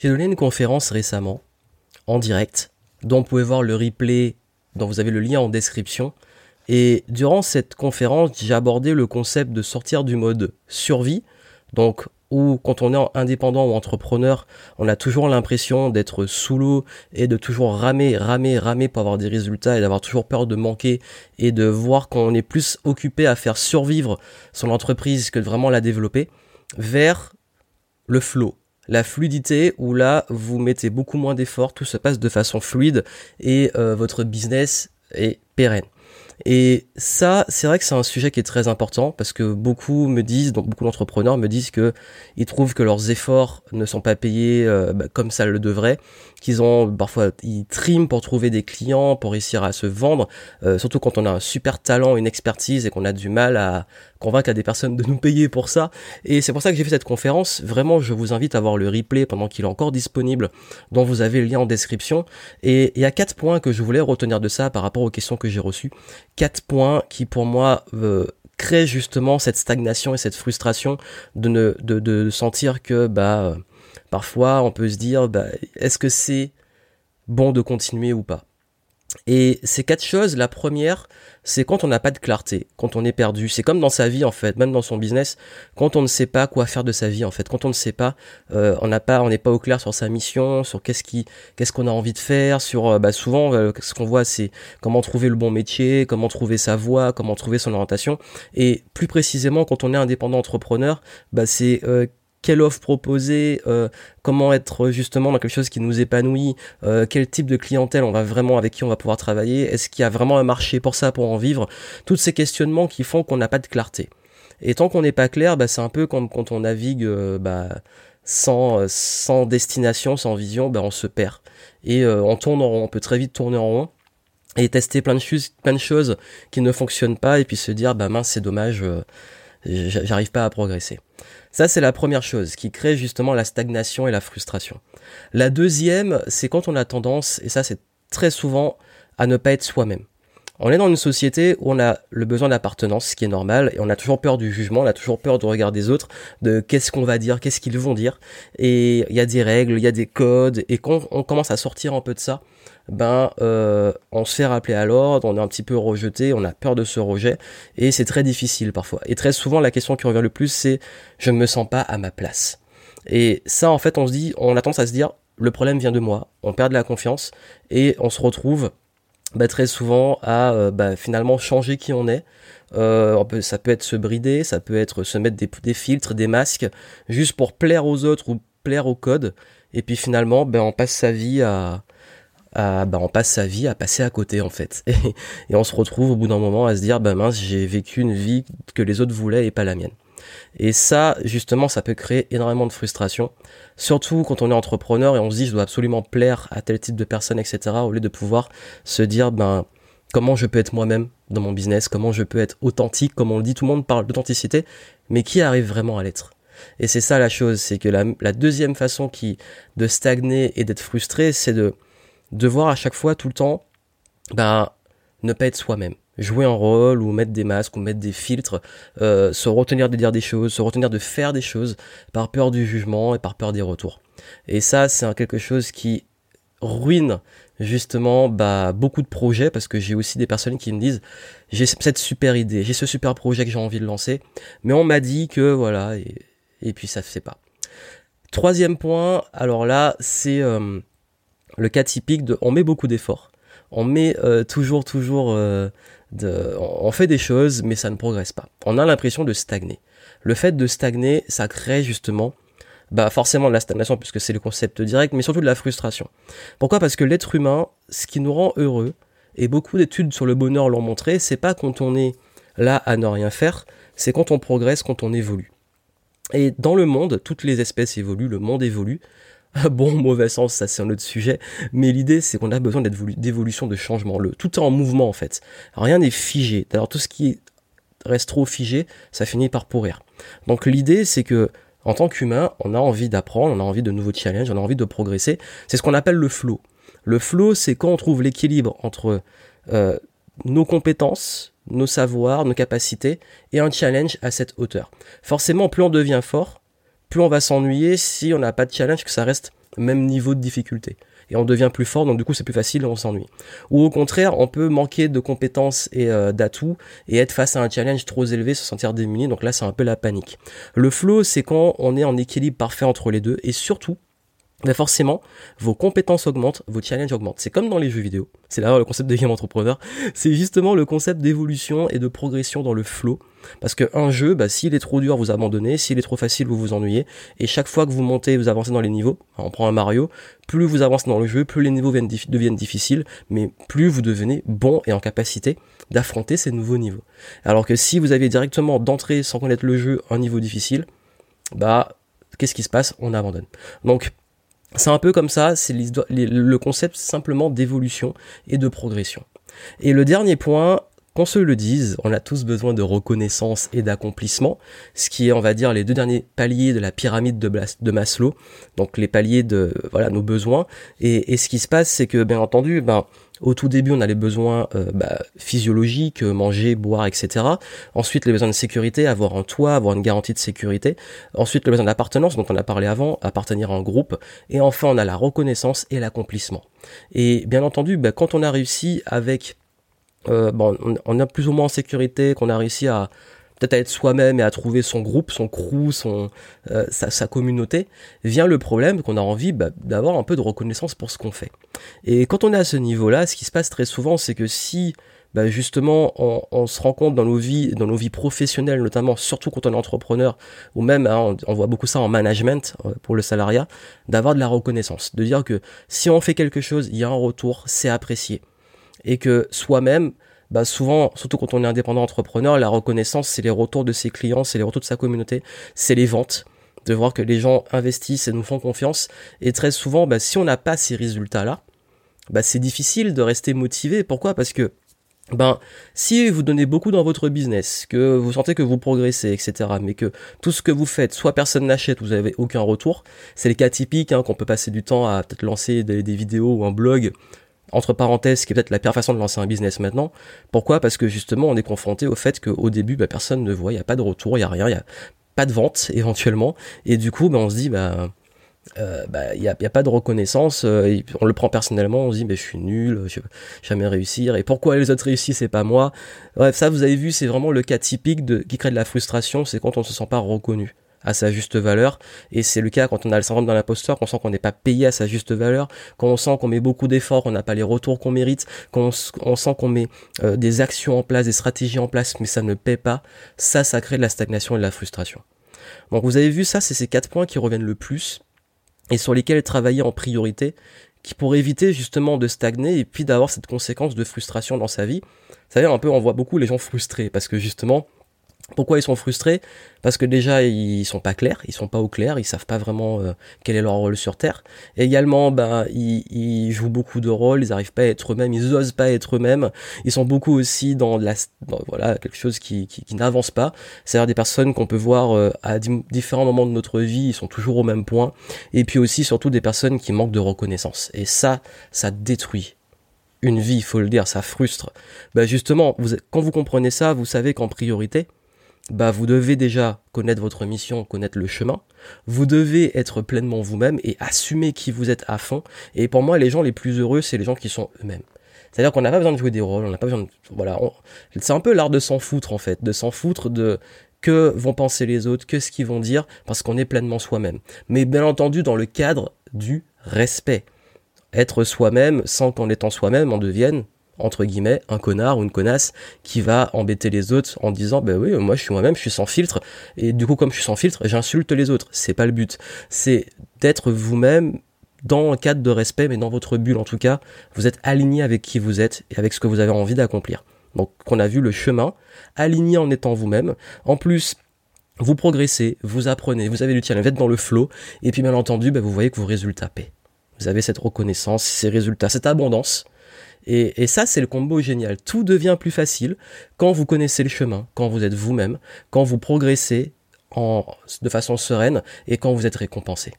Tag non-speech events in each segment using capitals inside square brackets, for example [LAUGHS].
J'ai donné une conférence récemment, en direct, dont vous pouvez voir le replay, dont vous avez le lien en description. Et durant cette conférence, j'ai abordé le concept de sortir du mode survie, donc où quand on est indépendant ou entrepreneur, on a toujours l'impression d'être sous l'eau et de toujours ramer, ramer, ramer pour avoir des résultats et d'avoir toujours peur de manquer et de voir qu'on est plus occupé à faire survivre son entreprise que de vraiment la développer, vers le flow, la fluidité où là vous mettez beaucoup moins d'efforts, tout se passe de façon fluide et euh, votre business est pérenne. Et ça, c'est vrai que c'est un sujet qui est très important parce que beaucoup me disent, donc beaucoup d'entrepreneurs me disent que ils trouvent que leurs efforts ne sont pas payés euh, bah, comme ça le devrait, qu'ils ont parfois ils triment pour trouver des clients, pour réussir à se vendre, euh, surtout quand on a un super talent, une expertise et qu'on a du mal à convaincre à des personnes de nous payer pour ça. Et c'est pour ça que j'ai fait cette conférence. Vraiment, je vous invite à voir le replay pendant qu'il est encore disponible, dont vous avez le lien en description. Et il y a quatre points que je voulais retenir de ça par rapport aux questions que j'ai reçues. Quatre points qui pour moi euh, créent justement cette stagnation et cette frustration de ne de, de sentir que bah parfois on peut se dire bah, est-ce que c'est bon de continuer ou pas? Et ces quatre choses, la première, c'est quand on n'a pas de clarté, quand on est perdu. C'est comme dans sa vie en fait, même dans son business, quand on ne sait pas quoi faire de sa vie en fait, quand on ne sait pas, euh, on n'a pas, on n'est pas au clair sur sa mission, sur qu'est-ce qui, qu'est-ce qu'on a envie de faire, sur, euh, bah souvent euh, ce qu'on voit c'est comment trouver le bon métier, comment trouver sa voie, comment trouver son orientation. Et plus précisément, quand on est indépendant entrepreneur, bah c'est quelle offre proposer, euh, comment être justement dans quelque chose qui nous épanouit, euh, quel type de clientèle on va vraiment avec qui on va pouvoir travailler, est-ce qu'il y a vraiment un marché pour ça pour en vivre, tous ces questionnements qui font qu'on n'a pas de clarté. Et tant qu'on n'est pas clair, bah, c'est un peu comme quand on navigue euh, bah, sans, sans destination, sans vision, bah, on se perd. Et on tourne on peut très vite tourner en rond et tester plein de choses, plein de choses qui ne fonctionnent pas et puis se dire bah mince c'est dommage, j'arrive pas à progresser. Ça, c'est la première chose qui crée justement la stagnation et la frustration. La deuxième, c'est quand on a tendance, et ça c'est très souvent, à ne pas être soi-même. On est dans une société où on a le besoin d'appartenance, ce qui est normal, et on a toujours peur du jugement, on a toujours peur du regard des autres, de qu'est-ce qu'on va dire, qu'est-ce qu'ils vont dire. Et il y a des règles, il y a des codes, et quand on commence à sortir un peu de ça, ben euh, on se fait rappeler à l'ordre, on est un petit peu rejeté, on a peur de ce rejet, et c'est très difficile parfois. Et très souvent, la question qui revient le plus, c'est je ne me sens pas à ma place. Et ça, en fait, on se dit, on a tendance à se dire, le problème vient de moi, on perd de la confiance, et on se retrouve bah, très souvent à euh, bah, finalement changer qui on est. Euh, peut, ça peut être se brider, ça peut être se mettre des, filtres, des masques, juste pour plaire aux autres ou plaire au code. Et puis finalement, ben, on passe sa vie à, à ben, on passe sa vie à passer à côté en fait. [LAUGHS] Et, on se retrouve au bout d'un moment à se dire, ben mince, j'ai vécu une vie que les autres voulaient et pas la mienne. Et ça, justement, ça peut créer énormément de frustration. Surtout quand on est entrepreneur et on se dit je dois absolument plaire à tel type de personne, etc. Au lieu de pouvoir se dire ben comment je peux être moi-même dans mon business, comment je peux être authentique, comme on le dit, tout le monde parle d'authenticité, mais qui arrive vraiment à l'être Et c'est ça la chose, c'est que la, la, deuxième façon qui de stagner et d'être frustré, c'est de devoir à chaque fois tout le temps ben ne pas être soi-même jouer un rôle ou mettre des masques ou mettre des filtres, euh, se retenir de dire des choses, se retenir de faire des choses par peur du jugement et par peur des retours. Et ça, c'est quelque chose qui ruine justement bah, beaucoup de projets parce que j'ai aussi des personnes qui me disent j'ai cette super idée, j'ai ce super projet que j'ai envie de lancer, mais on m'a dit que voilà et, puis ça ne fait pas. Troisième point, alors là c'est euh, le cas typique de on met beaucoup d'efforts, on met euh, toujours toujours euh, on fait des choses, mais ça ne progresse pas. On a l'impression de stagner. Le fait de stagner, ça crée justement bah forcément de la stagnation puisque c'est le concept direct, mais surtout de la frustration. Pourquoi? Parce que l'être humain, ce qui nous rend heureux, et beaucoup d'études sur le bonheur l'ont montré, c'est pas quand on est là à ne rien faire, c'est quand on progresse, quand on évolue. Et dans le monde, toutes les espèces évoluent, le monde évolue, [LAUGHS] bon, mauvais sens, ça c'est un autre sujet, mais l'idée c'est qu'on a besoin d'évolution, de changement. Le, tout est en mouvement en fait. Rien n'est figé. Alors tout ce qui reste trop figé, ça finit par pourrir. Donc l'idée c'est que en tant qu'humain, on a envie d'apprendre, on a envie de nouveaux challenges, on a envie de progresser. C'est ce qu'on appelle le flow. Le flow, c'est quand on trouve l'équilibre entre euh, nos compétences, nos savoirs, nos capacités et un challenge à cette hauteur. Forcément, plus on devient fort, plus on va s'ennuyer si on n'a pas de challenge, que ça reste même niveau de difficulté. Et on devient plus fort, donc du coup c'est plus facile on s'ennuie. Ou au contraire, on peut manquer de compétences et euh, d'atouts et être face à un challenge trop élevé, se sentir démuni, donc là c'est un peu la panique. Le flow, c'est quand on est en équilibre parfait entre les deux, et surtout, ben forcément, vos compétences augmentent, vos challenges augmentent. C'est comme dans les jeux vidéo. C'est d'ailleurs le concept de game entrepreneur. [LAUGHS] C'est justement le concept d'évolution et de progression dans le flow. Parce qu'un jeu, bah, s'il est trop dur, vous abandonnez. S'il est trop facile, vous vous ennuyez. Et chaque fois que vous montez, vous avancez dans les niveaux. On prend un Mario. Plus vous avancez dans le jeu, plus les niveaux deviennent difficiles. Mais plus vous devenez bon et en capacité d'affronter ces nouveaux niveaux. Alors que si vous aviez directement d'entrée, sans connaître le jeu, un niveau difficile, bah, qu'est-ce qui se passe? On abandonne. Donc, c'est un peu comme ça, c'est le concept simplement d'évolution et de progression. Et le dernier point, qu'on se le dise, on a tous besoin de reconnaissance et d'accomplissement, ce qui est, on va dire, les deux derniers paliers de la pyramide de, Maslow, donc les paliers de voilà nos besoins. Et, ce qui se passe, c'est que bien entendu, ben au tout début, on a les besoins euh, bah, physiologiques, manger, boire, etc. Ensuite, les besoins de sécurité, avoir un toit, avoir une garantie de sécurité. Ensuite, les besoins d'appartenance, dont on a parlé avant, appartenir à un groupe. Et enfin, on a la reconnaissance et l'accomplissement. Et bien entendu, bah, quand on a réussi avec... Euh, bon, on a plus ou moins en sécurité, qu'on a réussi à peut-être à être soi-même et à trouver son groupe, son crew, son, euh, sa, communauté, vient le problème qu'on a envie bah, d'avoir un peu de reconnaissance pour ce qu'on fait. Et quand on est à ce niveau-là, ce qui se passe très souvent, c'est que si bah, justement on, se rend compte dans nos vies, dans nos vies professionnelles notamment, surtout quand on est entrepreneur, ou même hein, on, voit beaucoup ça en management euh, pour le salariat, d'avoir de la reconnaissance, de dire que si on fait quelque chose, il y a un retour, c'est apprécié, et que soi-même bah souvent, surtout quand on est indépendant entrepreneur, la reconnaissance, c'est les retours de ses clients, c'est les retours de sa communauté, c'est les ventes, de voir que les gens investissent et nous font confiance. Et très souvent, bah, si on n'a pas ces résultats-là, bah, c'est difficile de rester motivé. Pourquoi? Parce que ben, si vous donnez beaucoup dans votre business, que vous sentez que vous progressez, etc., mais que tout ce que vous faites, soit personne n'achète, vous n'avez aucun retour, c'est le cas typique hein, qu'on peut passer du temps à peut-être lancer des, vidéos ou un blog entre parenthèses, qui est peut-être la pire façon de lancer un business maintenant. Pourquoi? Parce que justement, on est confronté au fait qu'au début, bah, personne ne voit, il n'y a pas de retour, il n'y a rien, il n'y a pas de vente [LAUGHS] éventuellement. Et du coup, bah, on se dit, bah, euh, bah, il a, pas de reconnaissance, euh, on le prend personnellement, on se dit mais je suis nul, je vais jamais réussir, et pourquoi les autres réussissent et pas moi? Bref, ça vous avez vu, c'est vraiment le cas typique qui crée de la frustration, c'est quand on ne se sent pas reconnu à sa juste valeur. Et c'est le cas quand on a le syndrome d'un imposteur, qu'on sent qu'on n'est pas payé à sa juste valeur, quand on sent qu'on met beaucoup d'efforts, qu'on n'a pas les retours qu'on mérite, qu'on on sent qu'on met euh, des actions en place, des stratégies en place, mais ça ne paie pas. Ça, ça crée de la stagnation et de la frustration. Donc vous avez vu ça, c'est ces quatre points qui reviennent le plus et sur lesquels travailler en priorité qui pour éviter justement de stagner et puis d'avoir cette conséquence de frustration dans sa vie. Vous savez, un peu, on voit beaucoup les gens frustrés parce que justement, pourquoi ils sont frustrés? Parce que déjà ils sont pas clairs, ils sont pas au clair, ils savent pas vraiment euh, quel est leur rôle sur Terre. Également, ben ils, jouent beaucoup de rôles, ils arrivent pas à être eux-mêmes, ils osent pas être eux-mêmes. Ils sont beaucoup aussi dans la, voilà quelque chose qui, qui, n'avance pas. C'est-à-dire des personnes qu'on peut voir euh, à différents moments de notre vie, ils sont toujours au même point. Et puis aussi surtout des personnes qui manquent de reconnaissance. Et ça, ça détruit une vie, il faut le dire, ça frustre. Ben justement, quand vous comprenez ça, vous savez qu'en priorité, bah vous devez déjà connaître votre mission, connaître le chemin. Vous devez être pleinement vous-même et assumer qui vous êtes à fond. Et pour moi, les gens les plus heureux, c'est les gens qui sont eux-mêmes. C'est-à-dire qu'on n'a pas besoin de jouer des rôles, on n'a pas besoin de, voilà, c'est un peu l'art de s'en foutre en fait, de s'en foutre de que vont penser les autres, que ce qu'ils vont dire, parce qu'on est pleinement soi-même. Mais bien entendu dans le cadre du respect. Être soi-même sans qu'en étant soi-même on devienne entre guillemets, un connard ou une connasse qui va embêter les autres en disant, ben oui, moi je suis moi-même, je suis sans filtre, et du coup, comme je suis sans filtre, j'insulte les autres. C'est pas le but. C'est d'être vous-même dans un cadre de respect, mais dans votre bulle en tout cas, vous êtes aligné avec qui vous êtes et avec ce que vous avez envie d'accomplir. Donc, on a vu le chemin, aligné en étant vous-même. En plus, vous progressez, vous apprenez, vous avez du challenge, vous êtes dans le flow, et puis bien entendu, ben, vous voyez que vos résultats paient. Vous avez cette reconnaissance, ces résultats, cette abondance, et, ça, c'est le combo génial. Tout devient plus facile quand vous connaissez le chemin, quand vous êtes vous-même, quand vous progressez de façon sereine et quand vous êtes récompensé.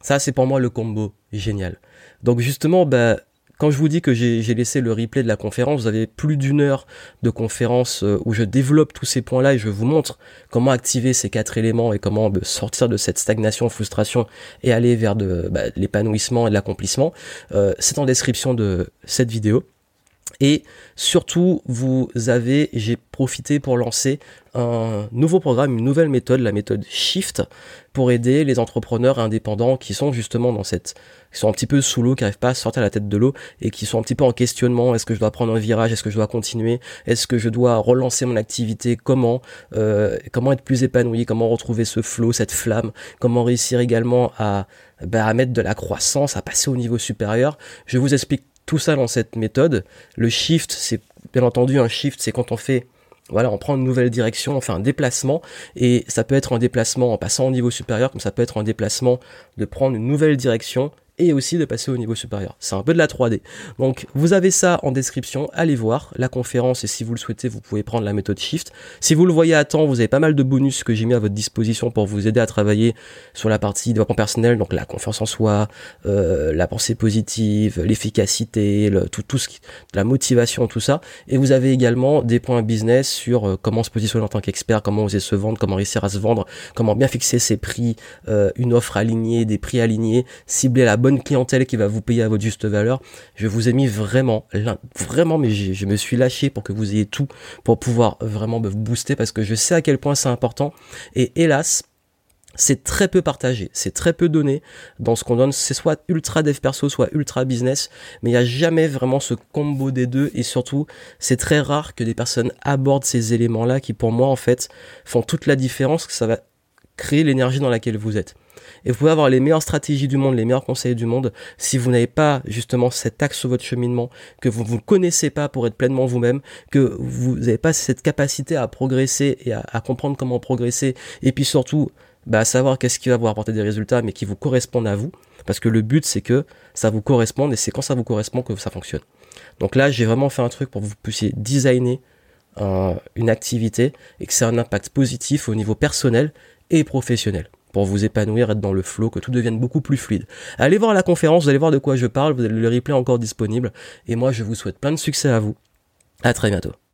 Ça, c'est pour moi le combo génial. Donc justement, bah, quand je vous dis que j'ai laissé le replay de la conférence, vous avez plus d'une heure de conférence euh, où je développe tous ces points-là et je vous montre comment activer ces quatre éléments et comment bah, sortir de cette stagnation, frustration et aller vers de bah, l'épanouissement et de l'accomplissement. Euh, c'est en description de cette vidéo. Et surtout, vous avez, j'ai profité pour lancer un nouveau programme, une nouvelle méthode, la méthode Shift, pour aider les entrepreneurs indépendants qui sont justement dans cette, qui sont un petit peu sous l'eau, qui n'arrivent pas à sortir la tête de l'eau et qui sont un petit peu en questionnement. Est-ce que je dois prendre un virage? Est-ce que je dois continuer? Est-ce que je dois relancer mon activité? Comment euh, Comment être plus épanoui? Comment retrouver ce flow, cette flamme? Comment réussir également à, bah, à mettre de la croissance, à passer au niveau supérieur? Je vous explique tout ça dans cette méthode. Le shift, c'est bien entendu un shift, c'est quand on fait voilà, on prend une nouvelle direction, on fait un déplacement, et ça peut être un déplacement en passant au niveau supérieur, comme ça peut être un déplacement de prendre une nouvelle direction et aussi de passer au niveau supérieur. C'est un peu de la 3D. Donc vous avez ça en description, allez voir la conférence et si vous le souhaitez, vous pouvez prendre la méthode Shift. Si vous le voyez à temps, vous avez pas mal de bonus que j'ai mis à votre disposition pour vous aider à travailler sur la partie développement personnel, donc la confiance en soi, euh, la pensée positive, l'efficacité, tout, tout ce qui, la motivation, tout ça. Et vous avez également des points business sur euh, comment se positionner en tant qu'expert, comment oser se vendre, comment réussir à se vendre, comment bien fixer ses prix, euh, une offre alignée, des prix alignés, cibler la bonne clientèle qui va vous payer à votre juste valeur. Je vous ai mis vraiment, vraiment, mais je me suis lâché pour que vous ayez tout pour pouvoir vraiment vous booster parce que je sais à quel point c'est important. Et hélas, c'est très peu partagé, c'est très peu donné dans ce qu'on donne, c'est soit ultra dev perso, soit ultra business, mais il n'y a jamais vraiment ce combo des deux et surtout c'est très rare que des personnes abordent ces éléments-là qui pour moi en fait font toute la différence, que ça va créer l'énergie dans laquelle vous êtes. Et vous pouvez avoir les meilleures stratégies du monde, les meilleurs conseils du monde, si vous n'avez pas justement cet axe sur votre cheminement, que vous ne connaissez pas pour être pleinement vous-même, que vous n'avez pas cette capacité à progresser et à, comprendre comment progresser, et puis surtout bah, à savoir qu'est-ce qui va vous apporter des résultats, mais qui vous correspondent à vous. Parce que le but, c'est que ça vous corresponde et c'est quand ça vous correspond que ça fonctionne. Donc là, j'ai vraiment fait un truc pour que vous puissiez designer une activité et que c'est un impact positif au niveau personnel et professionnel pour vous épanouir, être dans le flow, que tout devienne beaucoup plus fluide. Allez voir la conférence, vous allez voir de quoi je parle, vous avez le replay encore disponible. Et moi, je vous souhaite plein de succès à vous. À très bientôt.